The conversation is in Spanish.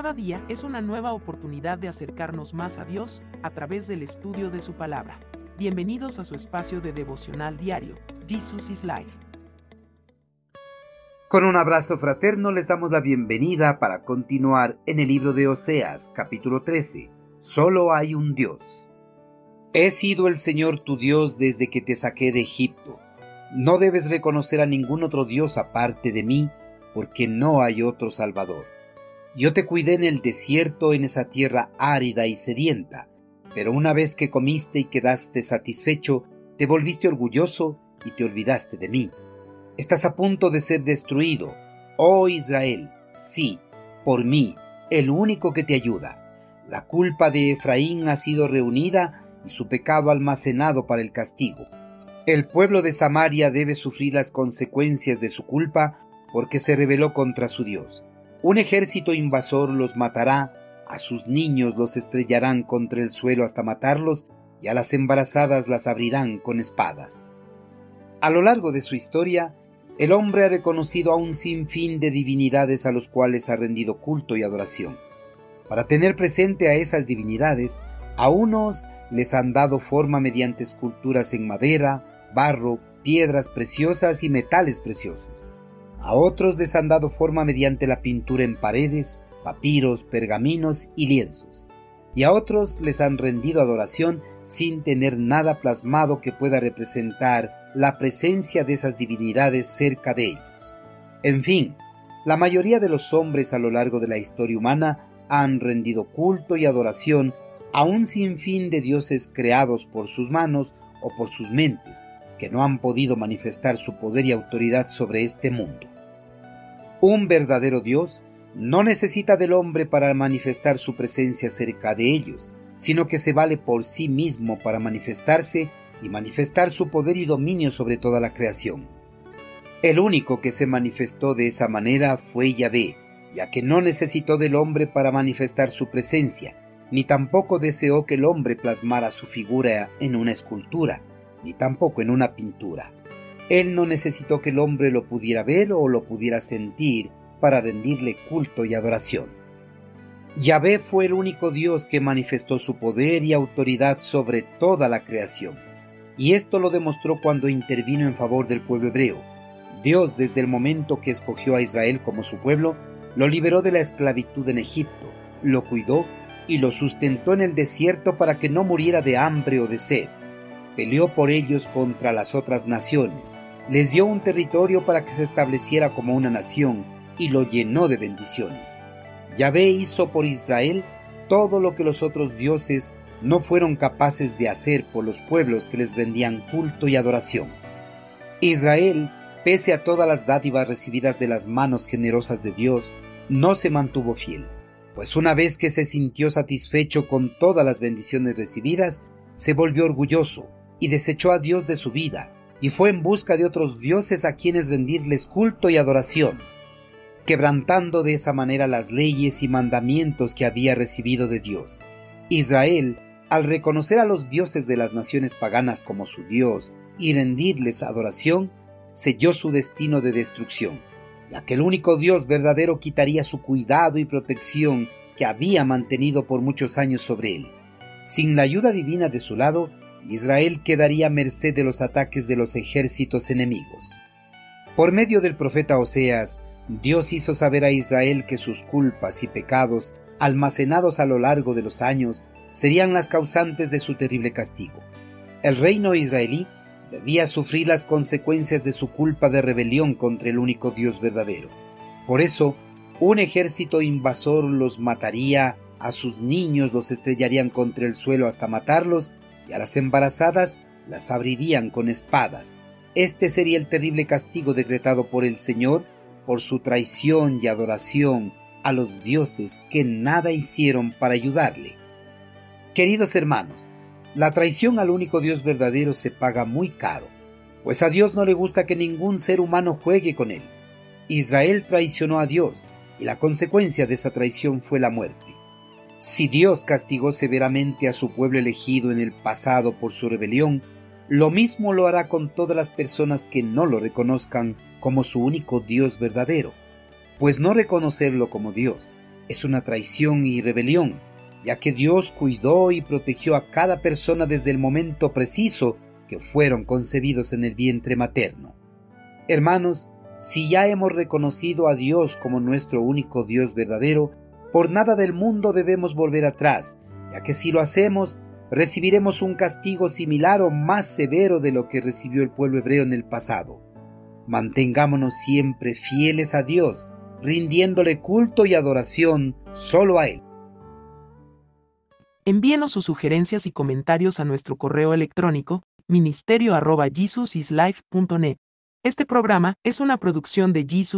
Cada día es una nueva oportunidad de acercarnos más a Dios a través del estudio de su palabra. Bienvenidos a su espacio de devocional diario, Jesus is Life. Con un abrazo fraterno les damos la bienvenida para continuar en el libro de Oseas, capítulo 13. Solo hay un Dios. He sido el Señor tu Dios desde que te saqué de Egipto. No debes reconocer a ningún otro Dios aparte de mí, porque no hay otro Salvador. Yo te cuidé en el desierto, en esa tierra árida y sedienta, pero una vez que comiste y quedaste satisfecho, te volviste orgulloso y te olvidaste de mí. Estás a punto de ser destruido, oh Israel, sí, por mí, el único que te ayuda. La culpa de Efraín ha sido reunida y su pecado almacenado para el castigo. El pueblo de Samaria debe sufrir las consecuencias de su culpa porque se rebeló contra su Dios. Un ejército invasor los matará, a sus niños los estrellarán contra el suelo hasta matarlos, y a las embarazadas las abrirán con espadas. A lo largo de su historia, el hombre ha reconocido a un sinfín de divinidades a los cuales ha rendido culto y adoración. Para tener presente a esas divinidades, a unos les han dado forma mediante esculturas en madera, barro, piedras preciosas y metales preciosos. A otros les han dado forma mediante la pintura en paredes, papiros, pergaminos y lienzos. Y a otros les han rendido adoración sin tener nada plasmado que pueda representar la presencia de esas divinidades cerca de ellos. En fin, la mayoría de los hombres a lo largo de la historia humana han rendido culto y adoración a un sinfín de dioses creados por sus manos o por sus mentes, que no han podido manifestar su poder y autoridad sobre este mundo. Un verdadero Dios no necesita del hombre para manifestar su presencia cerca de ellos, sino que se vale por sí mismo para manifestarse y manifestar su poder y dominio sobre toda la creación. El único que se manifestó de esa manera fue Yahvé, ya que no necesitó del hombre para manifestar su presencia, ni tampoco deseó que el hombre plasmara su figura en una escultura, ni tampoco en una pintura. Él no necesitó que el hombre lo pudiera ver o lo pudiera sentir para rendirle culto y adoración. Yahvé fue el único Dios que manifestó su poder y autoridad sobre toda la creación, y esto lo demostró cuando intervino en favor del pueblo hebreo. Dios, desde el momento que escogió a Israel como su pueblo, lo liberó de la esclavitud en Egipto, lo cuidó y lo sustentó en el desierto para que no muriera de hambre o de sed. Peleó por ellos contra las otras naciones, les dio un territorio para que se estableciera como una nación y lo llenó de bendiciones. Yahvé hizo por Israel todo lo que los otros dioses no fueron capaces de hacer por los pueblos que les rendían culto y adoración. Israel, pese a todas las dádivas recibidas de las manos generosas de Dios, no se mantuvo fiel pues una vez que se sintió satisfecho con todas las bendiciones recibidas, se volvió orgulloso y desechó a Dios de su vida, y fue en busca de otros dioses a quienes rendirles culto y adoración, quebrantando de esa manera las leyes y mandamientos que había recibido de Dios. Israel, al reconocer a los dioses de las naciones paganas como su Dios y rendirles adoración, selló su destino de destrucción ya que el único Dios verdadero quitaría su cuidado y protección que había mantenido por muchos años sobre él. Sin la ayuda divina de su lado, Israel quedaría a merced de los ataques de los ejércitos enemigos. Por medio del profeta Oseas, Dios hizo saber a Israel que sus culpas y pecados, almacenados a lo largo de los años, serían las causantes de su terrible castigo. El reino israelí debía sufrir las consecuencias de su culpa de rebelión contra el único Dios verdadero. Por eso, un ejército invasor los mataría, a sus niños los estrellarían contra el suelo hasta matarlos, y a las embarazadas las abrirían con espadas. Este sería el terrible castigo decretado por el Señor por su traición y adoración a los dioses que nada hicieron para ayudarle. Queridos hermanos, la traición al único Dios verdadero se paga muy caro, pues a Dios no le gusta que ningún ser humano juegue con él. Israel traicionó a Dios y la consecuencia de esa traición fue la muerte. Si Dios castigó severamente a su pueblo elegido en el pasado por su rebelión, lo mismo lo hará con todas las personas que no lo reconozcan como su único Dios verdadero, pues no reconocerlo como Dios es una traición y rebelión, ya que Dios cuidó y protegió a cada persona desde el momento preciso que fueron concebidos en el vientre materno. Hermanos, si ya hemos reconocido a Dios como nuestro único Dios verdadero, por nada del mundo debemos volver atrás, ya que si lo hacemos, recibiremos un castigo similar o más severo de lo que recibió el pueblo hebreo en el pasado. Mantengámonos siempre fieles a Dios, rindiéndole culto y adoración solo a Él. Envíenos sus sugerencias y comentarios a nuestro correo electrónico ministerio.jesusislife.net. Este programa es una producción de Jesus